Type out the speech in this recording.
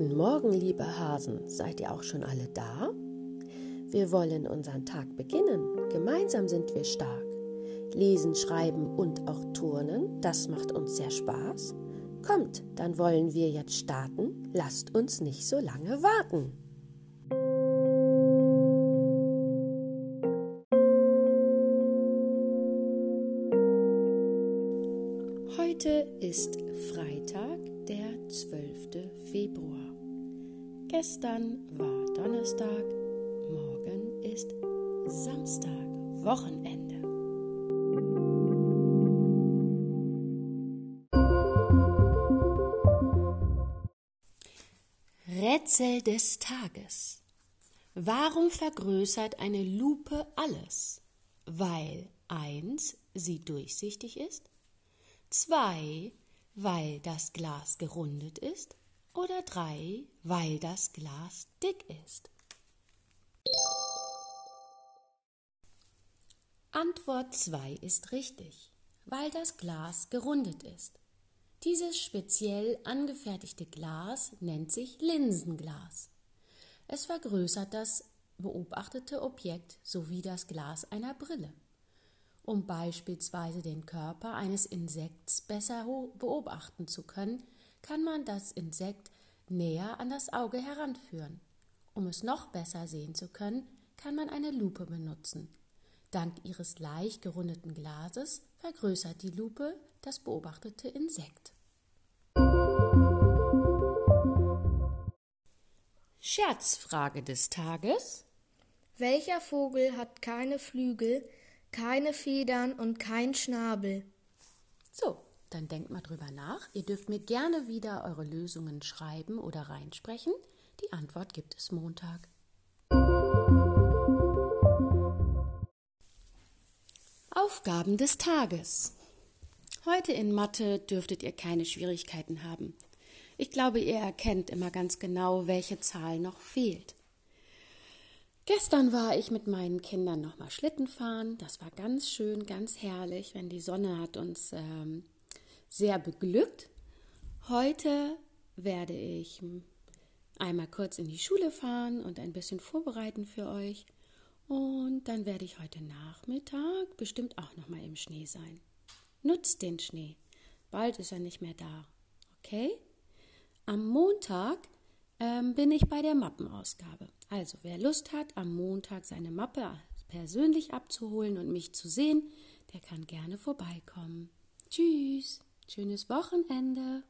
Morgen, liebe Hasen. Seid ihr auch schon alle da? Wir wollen unseren Tag beginnen. Gemeinsam sind wir stark. Lesen, schreiben und auch turnen, das macht uns sehr Spaß. Kommt, dann wollen wir jetzt starten. Lasst uns nicht so lange warten. Heute ist Freitag, 12. Februar. Gestern war Donnerstag, morgen ist Samstag, Wochenende. Rätsel des Tages. Warum vergrößert eine Lupe alles? Weil eins sie durchsichtig ist, zwei weil das Glas gerundet ist oder drei, weil das Glas dick ist? Antwort 2 ist richtig, weil das Glas gerundet ist. Dieses speziell angefertigte Glas nennt sich Linsenglas. Es vergrößert das beobachtete Objekt sowie das Glas einer Brille. Um beispielsweise den Körper eines Insekts besser beobachten zu können, kann man das Insekt näher an das Auge heranführen. Um es noch besser sehen zu können, kann man eine Lupe benutzen. Dank ihres leicht gerundeten Glases vergrößert die Lupe das beobachtete Insekt. Scherzfrage des Tages. Welcher Vogel hat keine Flügel, keine Federn und kein Schnabel. So, dann denkt mal drüber nach. Ihr dürft mir gerne wieder eure Lösungen schreiben oder reinsprechen. Die Antwort gibt es Montag. Aufgaben des Tages. Heute in Mathe dürftet ihr keine Schwierigkeiten haben. Ich glaube, ihr erkennt immer ganz genau, welche Zahl noch fehlt. Gestern war ich mit meinen Kindern nochmal Schlitten fahren. Das war ganz schön, ganz herrlich, wenn die Sonne hat uns ähm, sehr beglückt. Heute werde ich einmal kurz in die Schule fahren und ein bisschen vorbereiten für euch. Und dann werde ich heute Nachmittag bestimmt auch nochmal im Schnee sein. Nutzt den Schnee. Bald ist er nicht mehr da. Okay? Am Montag ähm, bin ich bei der Mappenausgabe. Also, wer Lust hat, am Montag seine Mappe persönlich abzuholen und mich zu sehen, der kann gerne vorbeikommen. Tschüss, schönes Wochenende.